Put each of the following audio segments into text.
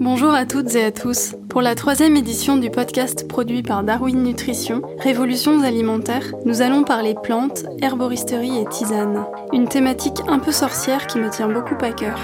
Bonjour à toutes et à tous. Pour la troisième édition du podcast produit par Darwin Nutrition, Révolutions alimentaires, nous allons parler plantes, herboristerie et tisane. Une thématique un peu sorcière qui me tient beaucoup à cœur.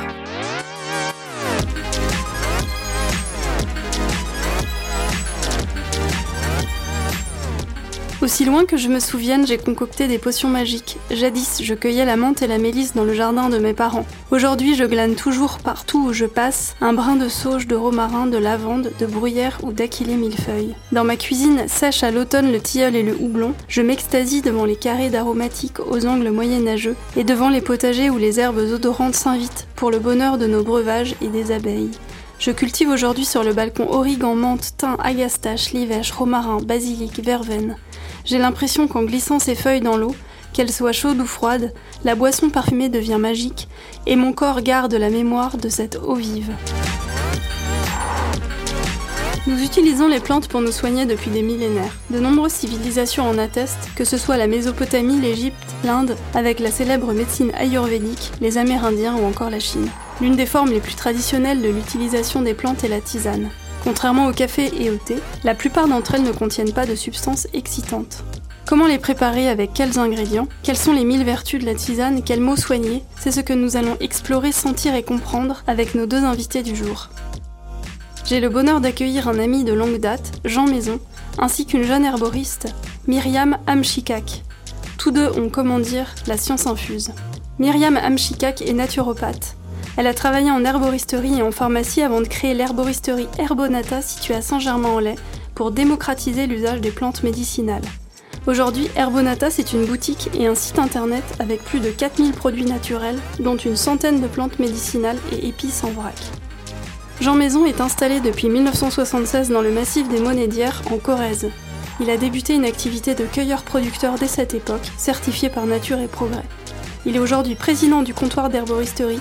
Aussi loin que je me souvienne, j'ai concocté des potions magiques. Jadis, je cueillais la menthe et la mélisse dans le jardin de mes parents. Aujourd'hui, je glane toujours partout où je passe un brin de sauge, de romarin, de lavande, de bruyère ou d'aquilée millefeuille. Dans ma cuisine, sèche à l'automne le tilleul et le houblon, je m'extasie devant les carrés d'aromatiques aux angles moyenâgeux et devant les potagers où les herbes odorantes s'invitent pour le bonheur de nos breuvages et des abeilles. Je cultive aujourd'hui sur le balcon origan, menthe, thym, agastache, livèche, romarin, basilic, verveine. J'ai l'impression qu'en glissant ces feuilles dans l'eau, qu'elles soient chaudes ou froides, la boisson parfumée devient magique et mon corps garde la mémoire de cette eau vive. Nous utilisons les plantes pour nous soigner depuis des millénaires. De nombreuses civilisations en attestent, que ce soit la Mésopotamie, l'Égypte, l'Inde, avec la célèbre médecine ayurvédique, les Amérindiens ou encore la Chine. L'une des formes les plus traditionnelles de l'utilisation des plantes est la tisane. Contrairement au café et au thé, la plupart d'entre elles ne contiennent pas de substances excitantes. Comment les préparer avec quels ingrédients? Quelles sont les mille vertus de la tisane? Quels mots soigner? C'est ce que nous allons explorer, sentir et comprendre avec nos deux invités du jour. J'ai le bonheur d'accueillir un ami de longue date, Jean Maison, ainsi qu'une jeune herboriste, Myriam Amchikak. Tous deux ont, comment dire, la science infuse. Myriam Amchikak est naturopathe. Elle a travaillé en herboristerie et en pharmacie avant de créer l'herboristerie Herbonata située à Saint-Germain-en-Laye pour démocratiser l'usage des plantes médicinales. Aujourd'hui, Herbonata, c'est une boutique et un site internet avec plus de 4000 produits naturels, dont une centaine de plantes médicinales et épices en vrac. Jean Maison est installé depuis 1976 dans le massif des Monédières, en Corrèze. Il a débuté une activité de cueilleur-producteur dès cette époque, certifié par Nature et Progrès. Il est aujourd'hui président du comptoir d'herboristerie,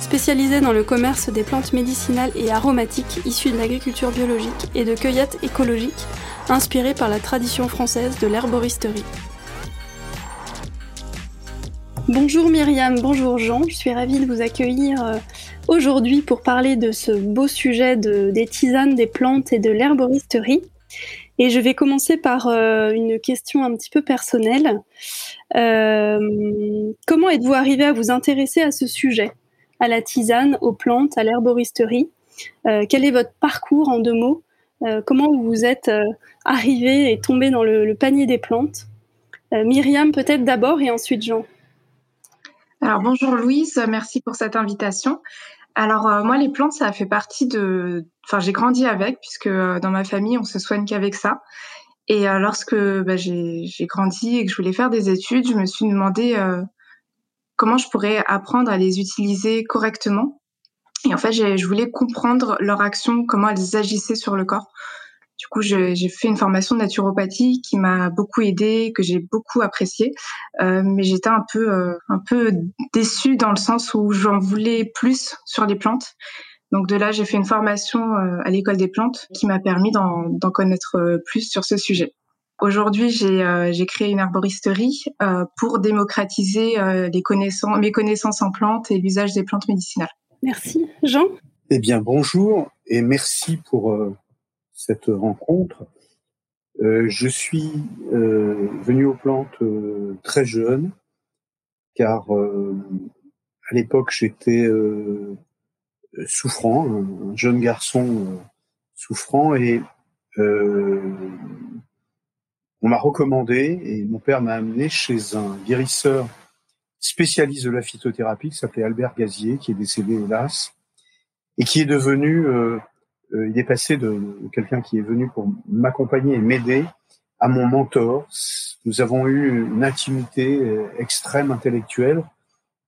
spécialisé dans le commerce des plantes médicinales et aromatiques issues de l'agriculture biologique et de cueillette écologique, inspirée par la tradition française de l'herboristerie. Bonjour Myriam, bonjour Jean, je suis ravie de vous accueillir euh, aujourd'hui pour parler de ce beau sujet des tisanes, des plantes et de l'herboristerie. Et je vais commencer par euh, une question un petit peu personnelle. Euh, comment êtes-vous arrivé à vous intéresser à ce sujet? À la tisane, aux plantes, à l'herboristerie. Euh, quel est votre parcours en deux mots? Euh, Comment vous êtes euh, arrivé et tombé dans le, panier des plantes? Myriam, peut-être d'abord et ensuite Jean. Alors bonjour Louise, merci pour cette invitation. Alors moi les plantes ça fait partie de, enfin j'ai grandi avec puisque dans ma famille on se soigne qu'avec ça. Et lorsque bah, j'ai grandi et que je voulais faire des études, je me suis demandé comment je pourrais apprendre à les utiliser correctement. Et en fait, je voulais comprendre leur action, comment elles agissaient sur le corps. Du coup, j'ai fait une formation de naturopathie qui m'a beaucoup aidée, que j'ai beaucoup appréciée, euh, mais j'étais un peu euh, un peu déçue dans le sens où j'en voulais plus sur les plantes. Donc de là, j'ai fait une formation euh, à l'école des plantes qui m'a permis d'en connaître plus sur ce sujet. Aujourd'hui, euh, j'ai créé une arboristerie euh, pour démocratiser euh, les connaissances, mes connaissances en plantes et l'usage des plantes médicinales. Merci. Jean? Eh bien, bonjour et merci pour cette rencontre. je suis venu aux plantes très jeune, car à l'époque, j'étais souffrant, un, jeune garçon souffrant, et on m'a recommandé et mon père m'a amené chez un guérisseur spécialiste de la phytothérapie qui s'appelait Albert Gazier, qui est décédé hélas, et qui est devenu, euh, euh, il est passé de, quelqu'un qui est venu pour m'accompagner et m'aider à mon mentor. Nous avons eu une intimité euh, extrême intellectuelle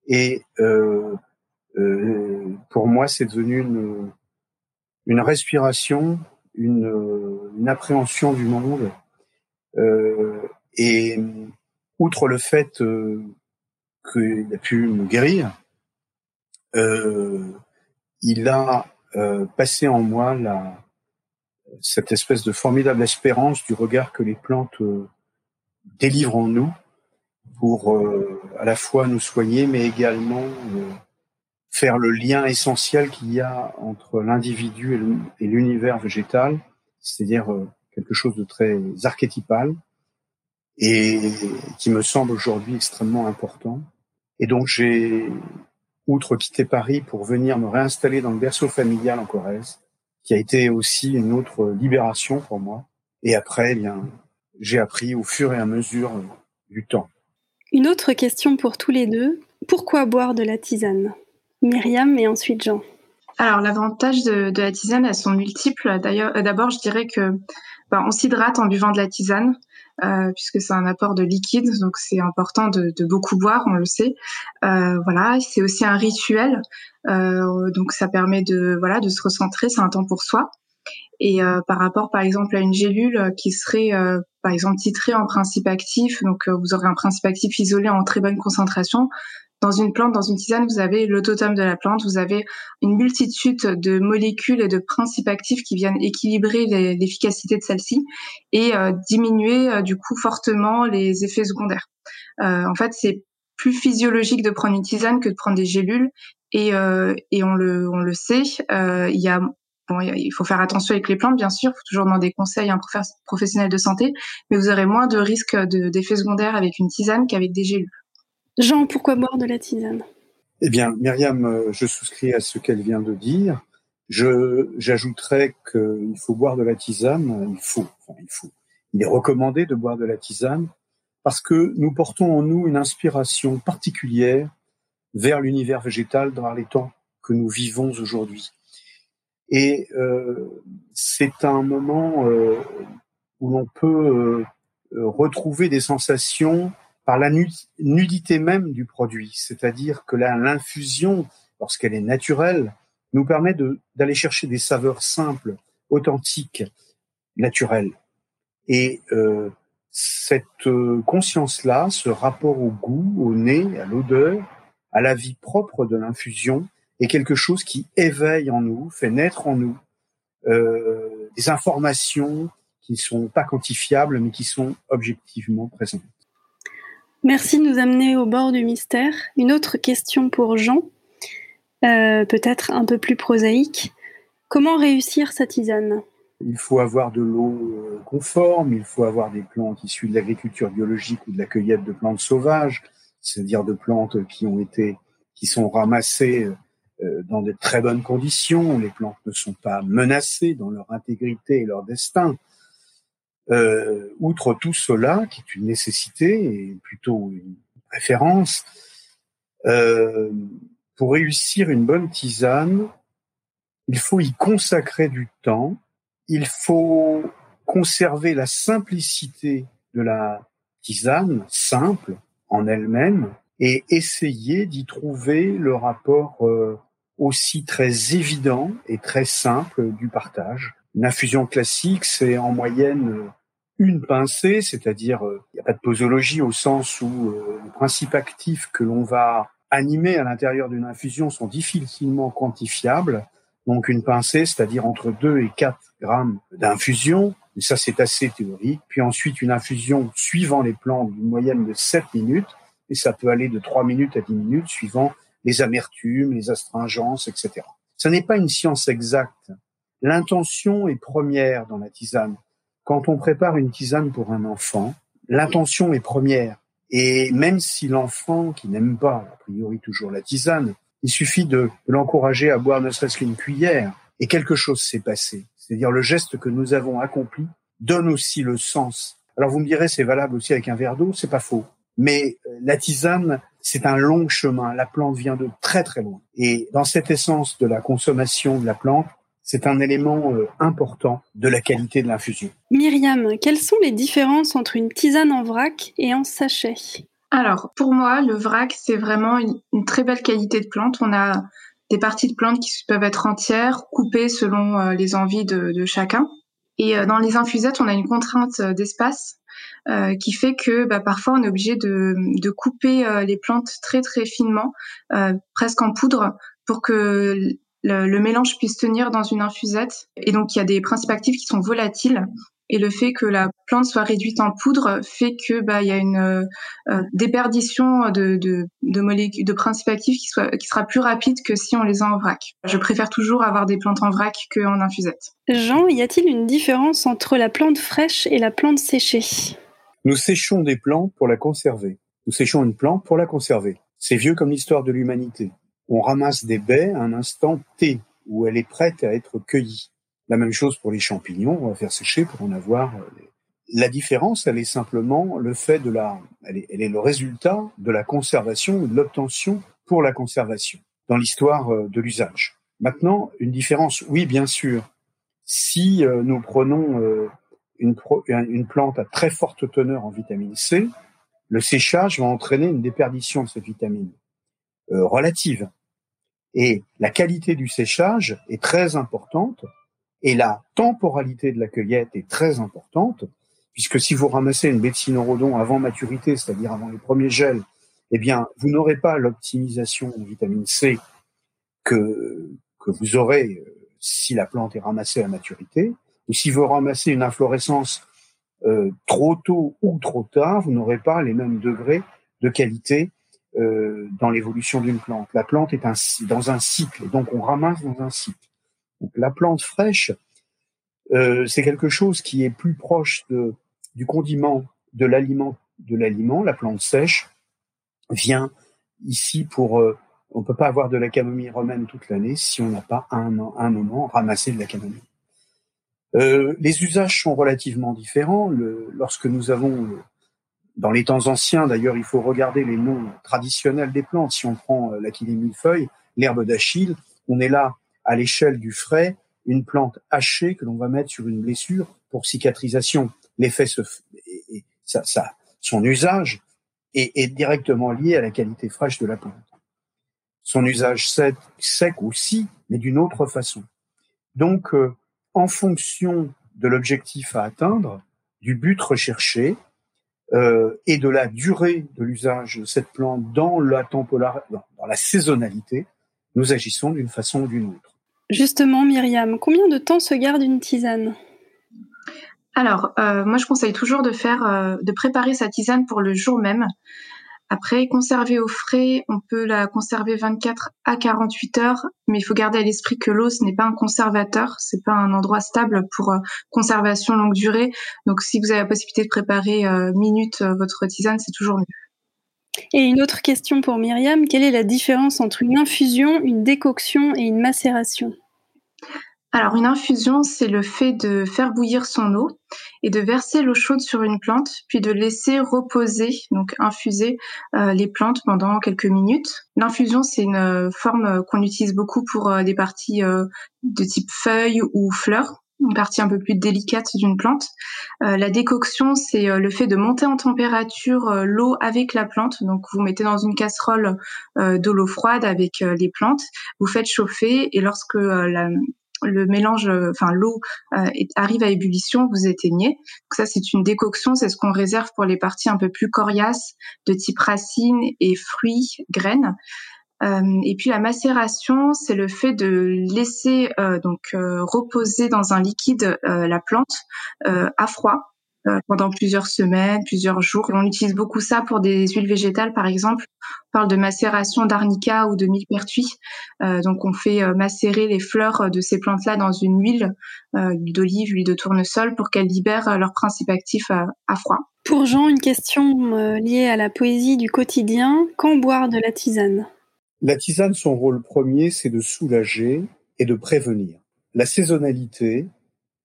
et pour moi c'est devenu une, une respiration, une, une appréhension du monde euh, et outre le fait euh, qu'il a pu me guérir, euh, il a passé en moi la, cette espèce de formidable espérance du regard que les plantes délivrent en nous pour à la fois nous soigner, mais également faire le lien essentiel qu'il y a entre l'individu et l'univers végétal, c'est-à-dire euh, quelque chose de très archétypal et qui me semble aujourd'hui extrêmement important. Et donc j'ai, outre quitter Paris pour venir me réinstaller dans le berceau familial en Corrèze, qui a été aussi une autre libération pour moi. Et après, eh bien, j'ai appris au fur et à mesure du temps. Une autre question pour tous les deux. Pourquoi boire de la tisane? Myriam et ensuite Jean. Alors l'avantage de, la tisane, elles sont multiples. D'ailleurs, euh, d'abord, je dirais que ben, on s'hydrate en buvant de la tisane. Euh, puisque c'est un apport de liquide, donc c'est important de, beaucoup boire, on le sait. Euh, voilà, c'est aussi un rituel, donc ça permet de voilà de se recentrer, c'est un temps pour soi. Et par rapport, par exemple, à une gélule qui serait par exemple titrée en principe actif, donc vous aurez un principe actif isolé en très bonne concentration, dans une plante, dans une tisane, vous avez l'autotome de la plante, vous avez une multitude de molécules et de principes actifs qui viennent équilibrer l'efficacité de celle-ci et euh, diminuer euh, du coup fortement les effets secondaires. Euh, en fait, c'est plus physiologique de prendre une tisane que de prendre des gélules et, on, le, on le sait. il y a il faut faire attention avec les plantes, bien sûr. Toujours demander conseil à un professionnel de santé, mais vous aurez moins de risques d'effets secondaires avec une tisane qu'avec des gélules. Jean, pourquoi boire de la tisane? Eh bien, Myriam, euh, je souscris à ce qu'elle vient de dire. Je, j'ajouterais qu'il faut boire de la tisane. Il faut, enfin, il faut. Il est recommandé de boire de la tisane parce que nous portons en nous une inspiration particulière vers l'univers végétal dans les temps que nous vivons aujourd'hui. Et euh, c'est un moment euh, où l'on peut retrouver des sensations par la nudité même du produit, c'est-à-dire que l'infusion, lorsqu'elle est naturelle, nous permet d'aller chercher des saveurs simples, authentiques, naturelles. Et euh, cette euh, conscience-là, ce rapport au goût, au nez, à l'odeur, à la vie propre de l'infusion, est quelque chose qui éveille en nous, fait naître en nous euh, des informations qui ne sont pas quantifiables, mais qui sont objectivement présentes. Merci de nous amener au bord du mystère. Une autre question pour Jean, euh, peut-être un peu plus prosaïque. Comment réussir sa tisane? Il faut avoir de l'eau euh, conforme, il faut avoir des plantes issues de l'agriculture biologique ou de la cueillette de plantes sauvages, c'est-à-dire de plantes qui ont été, qui sont ramassées euh, dans de très bonnes conditions. Les plantes ne sont pas menacées dans leur intégrité et leur destin. Euh, outre tout cela, qui est une nécessité et plutôt une préférence, euh, pour réussir une bonne tisane, il faut y consacrer du temps, il faut conserver la simplicité de la tisane, simple en elle-même, et essayer d'y trouver le rapport euh, aussi très évident et très simple du partage. Une infusion classique, c'est en moyenne une pincée, c'est-à-dire euh, il n'y a pas de posologie au sens où euh, les principes actifs que l'on va animer à l'intérieur d'une infusion sont difficilement quantifiables. Donc une pincée, c'est-à-dire entre 2 et 4 grammes d'infusion, ça c'est assez théorique. Puis ensuite une infusion suivant les plantes d'une moyenne de 7 minutes, et ça peut aller de 3 minutes à 10 minutes suivant les amertumes, les astringences, etc. Ce n'est pas une science exacte. L'intention est première dans la tisane. Quand on prépare une tisane pour un enfant, l'intention est première. Et même si l'enfant, qui n'aime pas, a priori toujours la tisane, il suffit de, l'encourager à boire ne serait-ce qu'une cuillère, et quelque chose s'est passé. C'est-à-dire le geste que nous avons accompli donne aussi le sens. Alors vous me direz, c'est valable aussi avec un verre d'eau, c'est pas faux. Mais euh, la tisane, c'est un long chemin. La plante vient de très très loin. Et dans cette essence de la consommation de la plante, c'est un élément euh, important de la qualité de l'infusion. Myriam, quelles sont les différences entre une tisane en vrac et en sachet? Alors, pour moi, le vrac, c'est vraiment une, très belle qualité de plante. On a des parties de plantes qui peuvent être entières, coupées selon euh, les envies de, chacun. Et euh, dans les infusettes, on a une contrainte d'espace qui fait que bah, parfois on est obligé de, de couper les plantes très très finement, presque en poudre, pour que le, mélange puisse tenir dans une infusette. Et donc, il y a des principes actifs qui sont volatiles et le fait que la plante soit réduite en poudre fait que bah il y a une euh, déperdition de, de, de molécules, de principes actifs qui soit qui sera plus rapide que si on les a en vrac. Je préfère toujours avoir des plantes en vrac qu'en infusette. Jean, y a-t-il une différence entre la plante fraîche et la plante séchée? Nous séchons des plantes pour la conserver. Nous séchons une plante pour la conserver. C'est vieux comme l'histoire de l'humanité. On ramasse des baies à un instant T où elle est prête à être cueillie. La même chose pour les champignons, on va faire sécher pour en avoir. Euh, la différence, elle est simplement le fait de la, elle est, le résultat de la conservation ou de l'obtention pour la conservation dans l'histoire euh, de l'usage. Maintenant, une différence, oui, bien sûr. Si euh, nous prenons une plante à très forte teneur en vitamine C, le séchage va entraîner une déperdition de cette vitamine relative. Et la qualité du séchage est très importante et la temporalité de la cueillette est très importante, puisque si vous ramassez une bétine-rodon avant maturité, c'est-à-dire avant les premiers gels, eh bien, vous n'aurez pas l'optimisation en vitamine C que, que vous aurez euh, si la plante est ramassée à maturité. Ou si vous ramassez une inflorescence euh, trop tôt ou trop tard, vous n'aurez pas les mêmes degrés de qualité euh, dans l'évolution d'une plante. La plante est dans un cycle, donc on ramasse dans un cycle. La plante fraîche, euh, c'est quelque chose qui est plus proche du condiment de l'aliment. De l'aliment, la plante sèche vient ici pour. Euh, on peut pas avoir de la camomille romaine toute l'année si on n'a pas un, moment ramassé de la camomille. Euh, les usages sont relativement différents. Lorsque nous avons, dans les temps anciens, d'ailleurs, il faut regarder les noms traditionnels des plantes. Si on prend euh, l'achillée millefeuille, l'herbe d'Achille, on est là à l'échelle du frais une plante hachée que l'on va mettre sur une blessure pour cicatrisation. L'effet se, et ça, ça, son usage est, directement lié à la qualité fraîche de la plante. Son usage sec, sec aussi, mais d'une autre façon. Donc, euh, en fonction de l'objectif à atteindre, du but recherché euh, et de la durée de l'usage de cette plante dans la temporalité, dans la saisonnalité, nous agissons d'une façon ou d'une autre. Justement, Myriam, combien de temps se garde une tisane? Alors, euh, moi, je conseille toujours de faire, euh, de préparer sa tisane pour le jour même. Après, conserver au frais, on peut la conserver 24 à 48 heures, mais il faut garder à l'esprit que l'eau, ce n'est pas un conservateur, c'est pas un endroit stable pour euh, conservation longue durée. Donc, si vous avez la possibilité de préparer euh, minute euh, votre tisane, c'est toujours mieux. Et une autre question pour Myriam, quelle est la différence entre une infusion, une décoction et une macération? Alors une infusion, c'est le fait de faire bouillir son eau et de verser l'eau chaude sur une plante, puis de laisser reposer, donc infuser euh, les plantes pendant quelques minutes. L'infusion, c'est une euh, forme qu'on utilise beaucoup pour euh, des parties de type feuilles ou fleurs une partie un peu plus délicate d'une plante. Euh, la décoction, c'est euh, le fait de monter en température euh, l'eau avec la plante. Donc, vous mettez dans une casserole de l'eau froide avec les plantes, vous faites chauffer et lorsque le mélange, enfin l'eau arrive à ébullition, vous éteignez. Ça, c'est une décoction, c'est ce qu'on réserve pour les parties un peu plus coriaces de type racines et fruits, graines. Euh, et puis la macération, c'est le fait de laisser euh, donc euh, reposer dans un liquide la plante à froid pendant plusieurs semaines, plusieurs jours. On utilise beaucoup ça pour des huiles végétales, par exemple. On parle de macération d'arnica ou de millepertuis. Euh, donc, on fait macérer les fleurs de ces plantes-là dans une huile, euh, d'olive, huile de tournesol, pour qu'elles libèrent leur principe actif à, à, froid. Pour Jean, une question liée à la poésie du quotidien. Quand boire de la tisane? La tisane, son rôle premier, c'est de soulager et de prévenir. La saisonnalité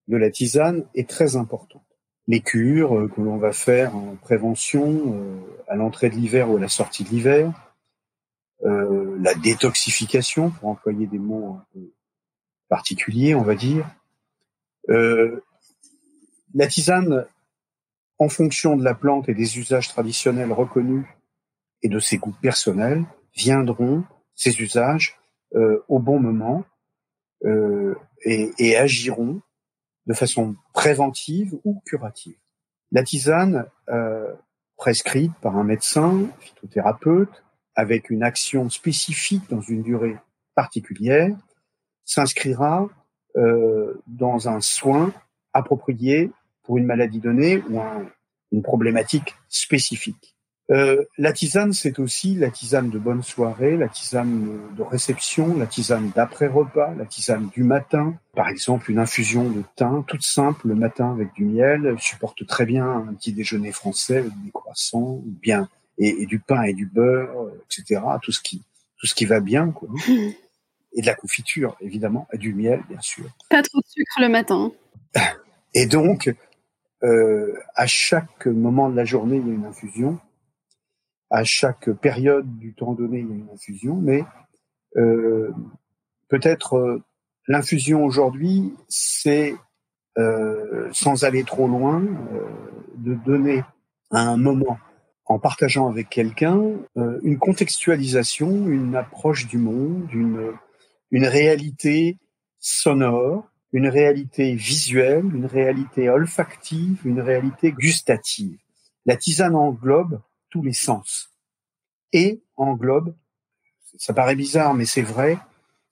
de la tisane est très importante. Les cures euh, que l'on va faire en prévention euh, à l'entrée de l'hiver ou à la sortie de l'hiver, euh, la détoxification, pour employer des mots un peu particuliers, on va dire. la tisane, en fonction de la plante et des usages traditionnels reconnus et de ses goûts personnels, viendront ces usages au bon moment et, agiront de façon préventive ou curative. La tisane euh, prescrite par un médecin, phytothérapeute, avec une action spécifique dans une durée particulière, s'inscrira euh, dans un soin approprié pour une maladie donnée ou une problématique spécifique. Euh, la tisane, c'est aussi la tisane de bonne soirée, la tisane de réception, la tisane d'après-repas, la tisane du matin. Par exemple, une infusion de thym, toute simple, le matin avec du miel, supporte très bien un petit déjeuner français avec des croissants, bien et, du pain et du beurre, etc. Tout ce qui tout ce qui va bien, quoi. Et de la confiture, évidemment, et du miel, bien sûr. Pas trop de sucre le matin. Et donc, euh, à chaque moment de la journée, il y a une infusion à chaque période du temps donné, il y a une infusion, mais euh, peut-être euh, l'infusion aujourd'hui, c'est, euh, sans aller trop loin, de donner à un moment, en partageant avec quelqu'un, une contextualisation, une approche du monde, une, une réalité sonore, une réalité visuelle, une réalité olfactive, une réalité gustative. La tisane englobe tous les sens et englobe, ça paraît bizarre, mais c'est vrai,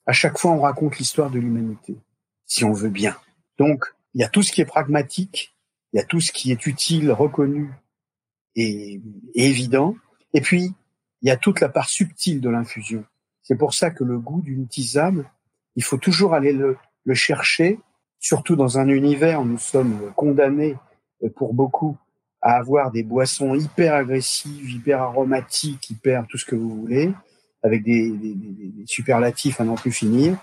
à chaque fois on raconte l'histoire de l'humanité, si on veut bien. Donc, il y a tout ce qui est pragmatique, il y a tout ce qui est utile, reconnu et, évident, et puis il y a toute la part subtile de l'infusion. C'est pour ça que le goût d'une tisane, il faut toujours aller le, le chercher, surtout dans un univers où nous sommes condamnés pour beaucoup à avoir des boissons hyper agressives, hyper aromatiques, hyper tout ce que vous voulez, avec des, superlatifs à n'en plus finir.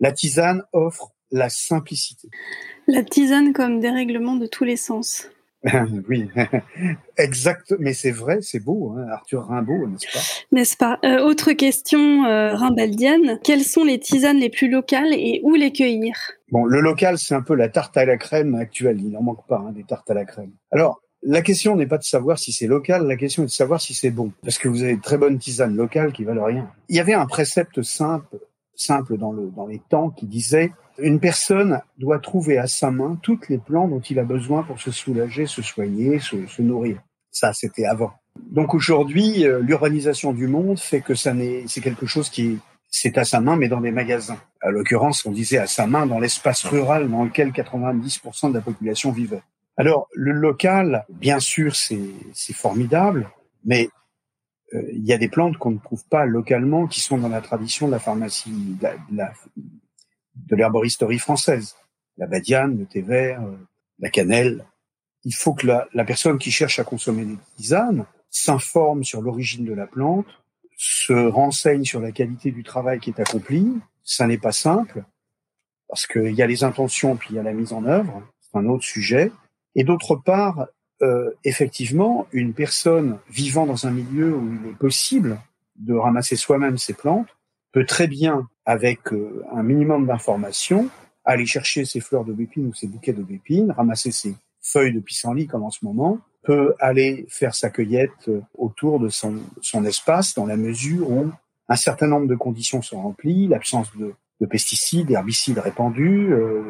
La tisane offre la simplicité. La tisane comme dérèglement de tous les sens. oui, exact. Mais c'est vrai, c'est beau, hein, Arthur Rimbaud, n'est-ce pas? N'est-ce pas? Euh, Autre question euh, rimbaldienne. Quelles sont les tisanes les plus locales et où les cueillir? Bon, le local, c'est un peu la tarte à la crème actuelle. Il n'en manque pas hein, des tartes à la crème. Alors, la question n'est pas de savoir si c'est local, la question est de savoir si c'est bon. Parce que vous avez de très bonnes tisanes locales qui valent rien. Il y avait un précepte simple, simple dans, le, dans les temps qui disait une personne doit trouver à sa main toutes les plantes dont il a besoin pour se soulager, se soigner, se, se nourrir. Ça, c'était avant. Donc aujourd'hui, euh, l'urbanisation du monde fait que ça n'est, c'est quelque chose qui c'est à sa main, mais dans des magasins. À l'occurrence, on disait à sa main dans l'espace rural dans lequel 90% de la population vivait. Alors, le local, bien sûr, c'est formidable, mais euh, il y a des plantes qu'on ne trouve pas localement, qui sont dans la tradition de la pharmacie, de l'herboristerie française. La badiane, le thé vert, euh, la cannelle. Il faut que la, la personne qui cherche à consommer des tisanes s'informe sur l'origine de la plante, se renseigne sur la qualité du travail qui est accompli. Ça n'est pas simple, parce qu'il y a les intentions, puis il y a la mise en œuvre. C'est un autre sujet. Et d'autre part, euh, effectivement, une personne vivant dans un milieu où il est possible de ramasser soi-même ses plantes peut très bien, avec euh, un minimum d'informations, aller chercher ses fleurs de bépines ou ses bouquets de bépines, ramasser ses feuilles de pissenlit comme en ce moment, peut aller faire sa cueillette euh, autour de son, espace dans la mesure où un certain nombre de conditions sont remplies, l'absence de, de, pesticides, d'herbicides répandus, euh,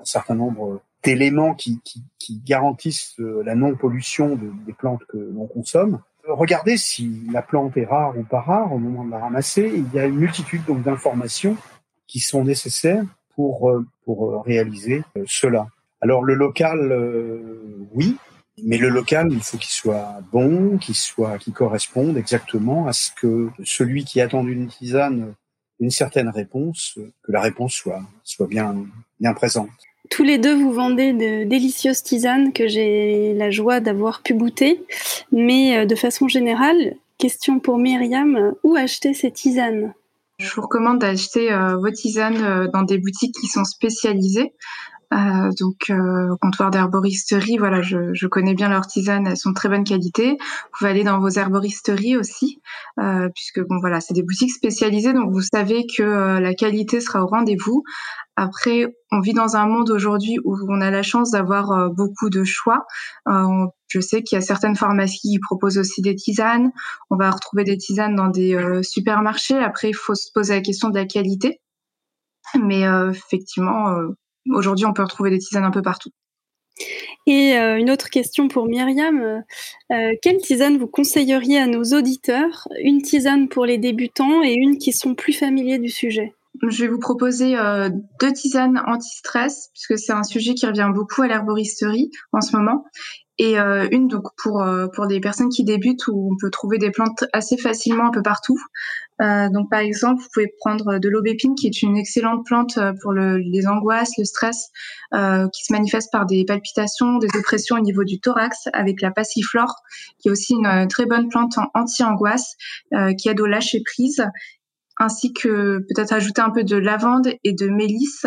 un certain nombre d'éléments qui, qui, qui, garantissent euh, la non-pollution de, des plantes que l'on consomme. Regardez si la plante est rare ou pas rare au moment de la ramasser. Il y a une multitude donc d'informations qui sont nécessaires pour, euh, pour euh, réaliser cela. Alors le local, oui, mais le local, il faut qu'il soit bon, qu'il soit, qu'il corresponde exactement à ce que celui qui attend d'une tisane une certaine réponse, que la réponse soit, soit bien, bien présente. Tous les deux, vous vendez de délicieuses tisanes que j'ai la joie d'avoir pu goûter. Mais euh, de façon générale, question pour Myriam, où acheter ces tisanes? Je vous recommande d'acheter euh, vos tisanes euh, dans des boutiques qui sont spécialisées. Euh, donc euh, comptoir d'herboristerie, voilà, je, je, connais bien leurs tisanes, elles sont de très bonne qualité. Vous pouvez aller dans vos herboristeries aussi, euh, puisque bon voilà, c'est des boutiques spécialisées, donc vous savez que euh, la qualité sera au rendez-vous. Après, on vit dans un monde aujourd'hui où on a la chance d'avoir euh, beaucoup de choix. je sais qu'il y a certaines pharmacies qui proposent aussi des tisanes. On va retrouver des tisanes dans des supermarchés. Après, il faut se poser la question de la qualité. Mais effectivement, Aujourd'hui, on peut retrouver des tisanes un peu partout. Et euh, une autre question pour Myriam. Euh, quelle tisane vous conseilleriez à nos auditeurs? Une tisane pour les débutants et une qui sont plus familiers du sujet je vais vous proposer euh, deux tisanes anti-stress, puisque c'est un sujet qui revient beaucoup à l'herboristerie en ce moment. Et une donc pour pour des personnes qui débutent où on peut trouver des plantes assez facilement un peu partout. Donc par exemple, vous pouvez prendre de l'aubépine qui est une excellente plante pour le, les angoisses, le stress, qui se manifeste par des palpitations, des oppressions au niveau du thorax, avec la passiflore, qui est aussi une très bonne plante anti-angoisse, qui aide au lâcher prise ainsi que peut-être ajouter un peu de lavande et de mélisse.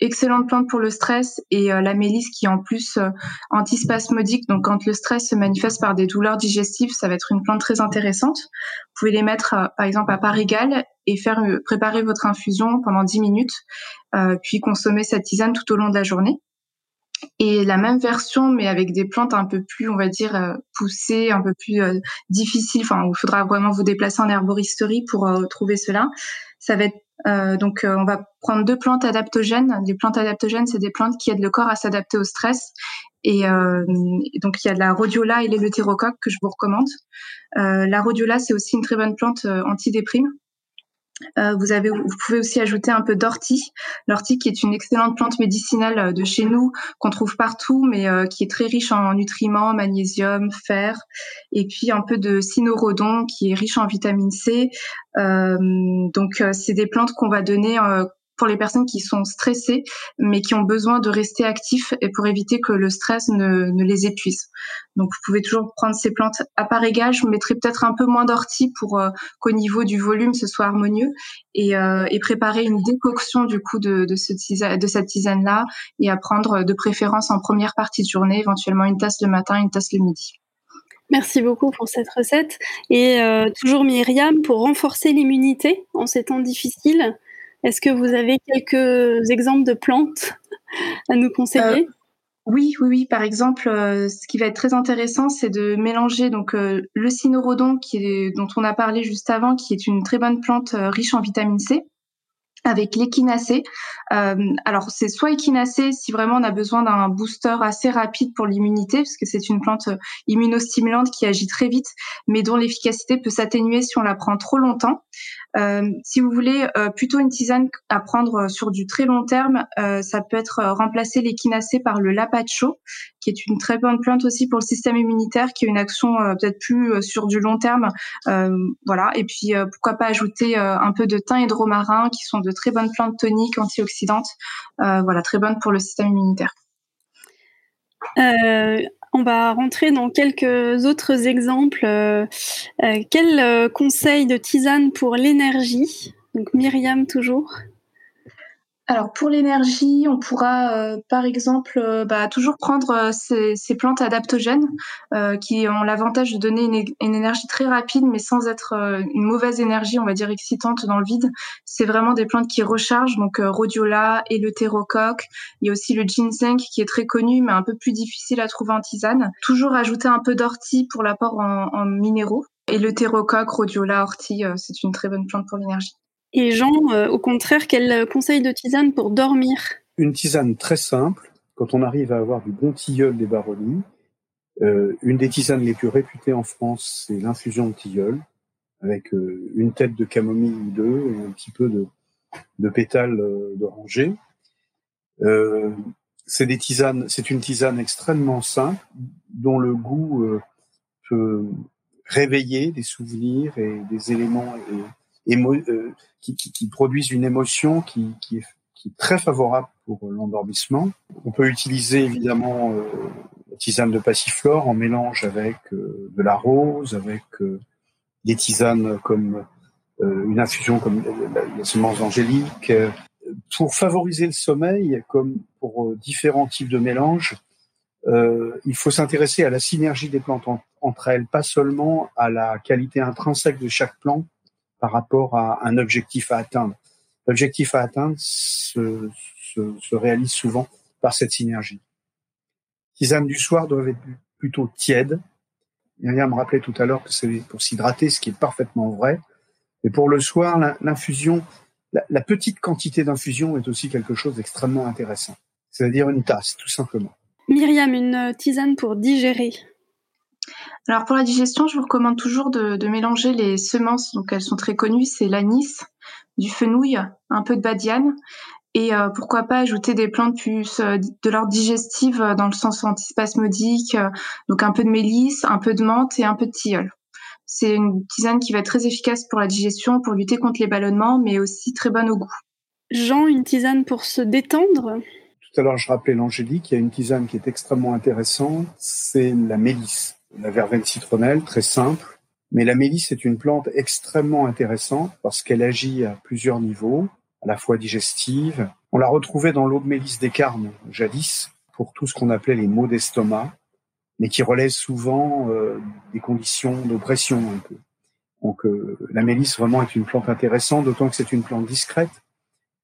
Euh, excellente plante pour le stress et euh, la mélisse qui est en plus euh, antispasmodique. Donc quand le stress se manifeste par des douleurs digestives, ça va être une plante très intéressante. Vous pouvez les mettre par exemple à part égale et faire préparer votre infusion pendant 10 minutes, puis consommer cette tisane tout au long de la journée et la même version mais avec des plantes un peu plus on va dire euh, poussées un peu plus euh, difficiles enfin il faudra vraiment vous déplacer en herboristerie pour euh, trouver cela ça va être donc on va prendre deux plantes adaptogènes. Les plantes adaptogènes c'est des plantes qui aident le corps à s'adapter au stress. Et donc il y a la rhodiola et l'éleutérocoque que je vous recommande. La rhodiola c'est aussi une très bonne plante antidéprime euh, vous, avez, pouvez aussi ajouter un peu d'ortie. L'ortie qui est une excellente plante médicinale euh, de chez nous, qu'on trouve partout, mais euh, qui est très riche en nutriments, magnésium, fer, et puis un peu de cynorhodon qui est riche en vitamine C. donc c'est des plantes qu'on va donner pour les personnes qui sont stressées, mais qui ont besoin de rester actifs et pour éviter que le stress ne, les épuise. Donc, vous pouvez toujours prendre ces plantes à part égale. Je mettrai peut-être un peu moins d'ortie pour euh, qu'au niveau du volume, ce soit harmonieux et, euh, préparer une décoction du coup de, de, ce de cette tisane-là et à prendre de préférence en première partie de journée, éventuellement une tasse le matin, une tasse le midi. Merci beaucoup pour cette recette. Et euh, toujours Myriam, pour renforcer l'immunité en ces temps difficiles, est-ce que vous avez quelques exemples de plantes à nous conseiller? Euh, oui, oui, oui. Par exemple, euh, ce qui va être très intéressant, c'est de mélanger donc euh, le cynorhodon, dont on a parlé juste avant, qui est une très bonne plante riche en vitamine C, avec l'échinacée. Alors c'est soit échinacée si vraiment on a besoin d'un booster assez rapide pour l'immunité, parce que c'est une plante immunostimulante qui agit très vite, mais dont l'efficacité peut s'atténuer si on la prend trop longtemps. Euh, si vous voulez euh, plutôt une tisane à prendre sur du très long terme, euh, ça peut être remplacer l'échinacée par le lapacho, qui est une très bonne plante aussi pour le système immunitaire, qui a une action peut-être plus sur du long terme. voilà. Et puis pourquoi pas ajouter un peu de thym et de romarin, qui sont de très bonnes plantes toniques, antioxydantes. voilà, très bonnes pour le système immunitaire. On va rentrer dans quelques autres exemples. Euh, euh, quel euh, conseil de tisane pour l'énergie? Donc Myriam toujours. Alors pour l'énergie, on pourra euh, par exemple euh, bah, toujours prendre euh, ces, plantes adaptogènes qui ont l'avantage de donner une, énergie très rapide mais sans être une mauvaise énergie, on va dire excitante dans le vide. C'est vraiment des plantes qui rechargent, donc rhodiola, éleutérocoque. Il y a aussi le ginseng qui est très connu mais un peu plus difficile à trouver en tisane. Toujours ajouter un peu d'ortie pour l'apport en, en minéraux. Et le rhodiola, ortie, c'est une très bonne plante pour l'énergie. Et Jean, euh, au contraire, quel conseil de tisane pour dormir? Une tisane très simple, quand on arrive à avoir du bon tilleul des baronnies. Euh, une des tisanes les plus réputées en France, c'est l'infusion de tilleul, avec euh, une tête de camomille ou deux et un petit peu de, de pétales d'oranger. c'est c'est une tisane extrêmement simple, dont le goût peut réveiller des souvenirs et des éléments et euh, qui, produisent une émotion qui, est, très favorable pour l'endormissement. On peut utiliser évidemment euh, la tisane de passiflore en mélange avec euh, de la rose, avec euh, des tisanes comme une infusion comme la, la semence angélique. Pour favoriser le sommeil, comme pour différents types de mélanges, euh, il faut s'intéresser à la synergie des plantes entre elles, pas seulement à la qualité intrinsèque de chaque plante, par rapport à un objectif à atteindre. L'objectif à atteindre se, se, se, réalise souvent par cette synergie. Tisanes du soir doivent être plutôt tièdes. Myriam me rappelait tout à l'heure que c'est pour s'hydrater, ce qui est parfaitement vrai. Et pour le soir, l'infusion, la, la, petite quantité d'infusion est aussi quelque chose d'extrêmement intéressant. C'est-à-dire une tasse, tout simplement. Myriam, une tisane pour digérer. Alors pour la digestion, je vous recommande toujours de, mélanger les semences. Donc elles sont très connues, c'est l'anis. du fenouil, un peu de badiane et euh, pourquoi pas ajouter des plantes plus euh, de l'ordre digestive dans le sens antispasmodique, donc un peu de mélisse, un peu de menthe et un peu de tilleul. C'est une tisane qui va être très efficace pour la digestion, pour lutter contre les ballonnements, mais aussi très bonne au goût. Jean, une tisane pour se détendre? Tout à l'heure, je rappelais l'angélique. Il y a une tisane qui est extrêmement intéressante, c'est la mélisse. La verveine citronnelle, très simple. Mais la mélisse est une plante extrêmement intéressante parce qu'elle agit à plusieurs niveaux, à la fois digestive. On la retrouvait dans l'eau de mélisse des Carmes, jadis, pour tout ce qu'on appelait les maux d'estomac mais qui relève souvent euh, des conditions d'oppression un peu. Donc euh, la mélisse vraiment est une plante intéressante, d'autant que c'est une plante discrète.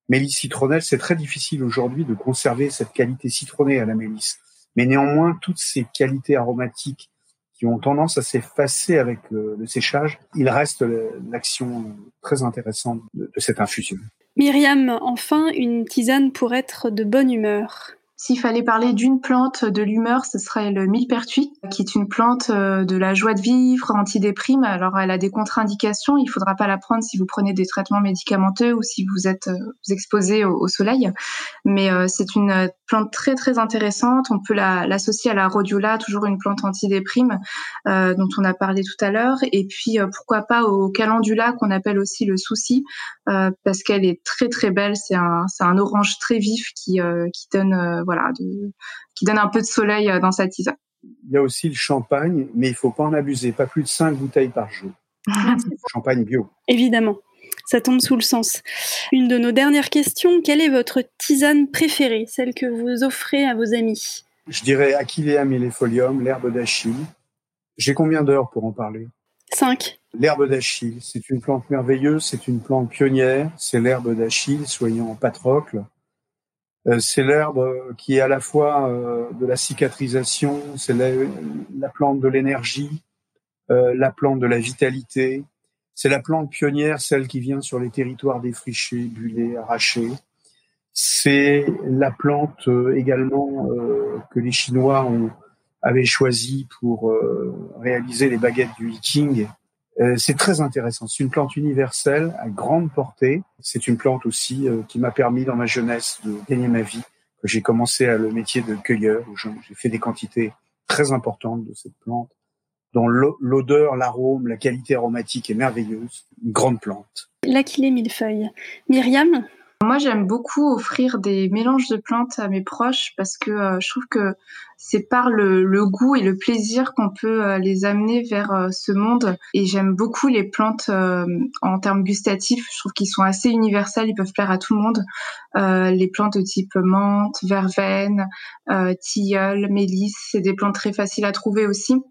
Mélisse citronnelle, c'est très difficile aujourd'hui de conserver cette qualité citronnée à la mélisse. Mais néanmoins, toutes ces qualités aromatiques qui ont tendance à s'effacer avec le, séchage, il reste l'action très intéressante de cette infusion. Myriam, enfin, une tisane pour être de bonne humeur. S'il fallait parler d'une plante de l'humeur, ce serait le millepertuis, qui est une plante euh, de la joie de vivre, antidéprime. Alors, elle a des contre-indications. Il faudra pas la prendre si vous prenez des traitements médicamenteux ou si vous êtes euh, exposé au, soleil. Mais euh, c'est une plante très très intéressante. On peut l'associer à la rhodiola, toujours une plante antidéprime dont on a parlé tout à l'heure. Et puis, pourquoi pas au calendula qu'on appelle aussi le souci, parce qu'elle est très très belle. C'est un, orange très vif qui, donne qui donne un peu de soleil euh, dans sa tisane. Il y a aussi le champagne, mais il faut pas en abuser, pas plus de 5 bouteilles par jour. champagne bio. Évidemment, ça tombe sous le sens. Une de nos dernières questions, quelle est votre tisane préférée, celle que vous offrez à vos amis? Je dirais Achillea millefolium, l'herbe d'Achille. J'ai combien d'heures pour en parler? 5. L'herbe d'Achille, c'est une plante merveilleuse, c'est une plante pionnière, c'est l'herbe d'Achille, soyant Patrocle. Euh, c'est l'herbe qui est à la fois euh, de la cicatrisation, c'est la, plante de l'énergie, euh, la plante de la vitalité. C'est la plante pionnière, celle qui vient sur les territoires défrichés, bullés, arrachés. C'est la plante également que les Chinois ont, avaient choisi pour réaliser les baguettes du Viking euh, c'est très intéressant. C'est une plante universelle à grande portée. C'est une plante aussi euh, qui m'a permis dans ma jeunesse de gagner ma vie. J'ai commencé à le métier de cueilleur j'ai fait des quantités très importantes de cette plante dont l'odeur, l'arôme, la qualité aromatique est merveilleuse. Une grande plante. L'Aquilée millefeuille. Myriam moi, j'aime beaucoup offrir des mélanges de plantes à mes proches parce que euh, je trouve que c'est par le, goût et le plaisir qu'on peut euh, les amener vers euh, ce monde. Et j'aime beaucoup les plantes en termes gustatifs. Je trouve qu'ils sont assez universels, ils peuvent plaire à tout le monde. les plantes de type menthe, verveine, tilleul, mélisse, c'est des plantes très faciles à trouver aussi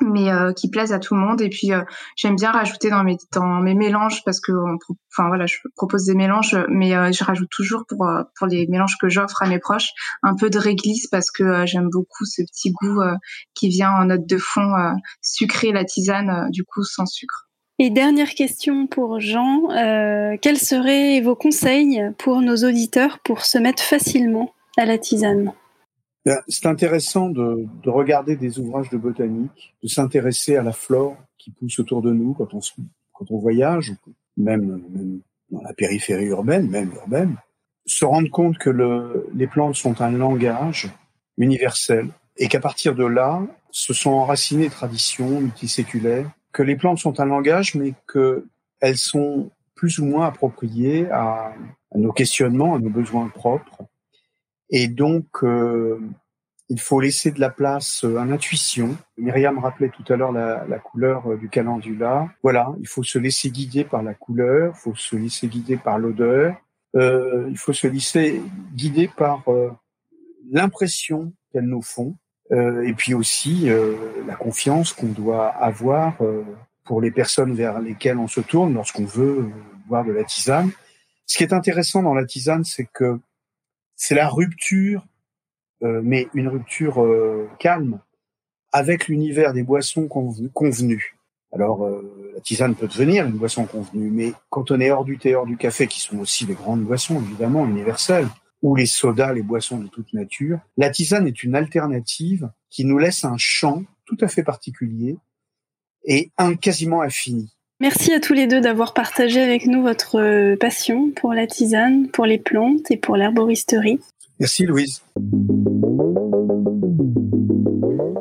mais euh, qui plaisent à tout le monde. Et puis euh, j'aime bien rajouter dans mes dans mes mélanges parce que enfin voilà, je propose des mélanges, mais euh, je rajoute toujours pour pour les mélanges que j'offre à mes proches un peu de réglisse parce que j'aime beaucoup ce petit goût qui vient en note de fond sucré la tisane du coup sans sucre. Et dernière question pour Jean, quels seraient vos conseils pour nos auditeurs pour se mettre facilement à la tisane? C'est intéressant de, de, regarder des ouvrages de botanique, de s'intéresser à la flore qui pousse autour de nous quand on, quand on voyage, même, dans la périphérie urbaine, même urbaine, se rendre compte que le, les plantes sont un langage universel et qu'à partir de là, se sont enracinées traditions multiséculaires, que les plantes sont un langage, mais qu'elles sont plus ou moins appropriées à nos questionnements, à nos besoins propres, et donc, euh, il faut laisser de la place euh, à l'intuition. Myriam rappelait tout à l'heure la, couleur euh, du calendula. Voilà, il faut se laisser guider par la couleur, il faut se laisser guider par l'odeur, euh, il faut se laisser guider par l'impression qu'elles nous font, et puis aussi la confiance qu'on doit avoir pour les personnes vers lesquelles on se tourne lorsqu'on veut boire de la tisane. Ce qui est intéressant dans la tisane, c'est que c'est la rupture, euh, mais une rupture euh, calme, avec l'univers des boissons convenues. Alors, euh, la tisane peut devenir une boisson convenue, mais quand on est hors du thé, hors du café, qui sont aussi des grandes boissons, évidemment, universelles, ou les sodas, les boissons de toute nature, la tisane est une alternative qui nous laisse un champ tout à fait particulier et un quasiment infini. Merci à tous les deux d'avoir partagé avec nous votre euh, passion pour la tisane, pour les plantes et pour l'herboristerie. Merci Louise.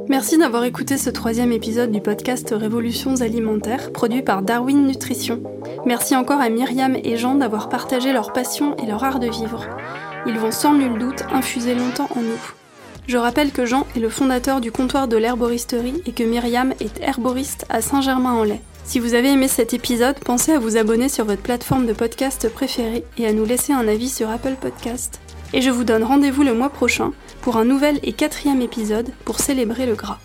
Merci d'avoir écouté ce troisième épisode du podcast Révolutions alimentaires produit par Darwin Nutrition. Merci encore à Myriam et Jean d'avoir partagé leur passion et leur art de vivre. Ils vont sans nul doute infuser longtemps en nous. Je rappelle que Jean est le fondateur du comptoir de l'herboristerie et que Myriam est herboriste à Saint-Germain-en-Laye. Si vous avez aimé cet épisode, pensez à vous abonner sur votre plateforme de podcast préférée et à nous laisser un avis sur Apple Podcast. Et je vous donne rendez-vous le mois prochain pour un nouvel et quatrième épisode pour célébrer le gras.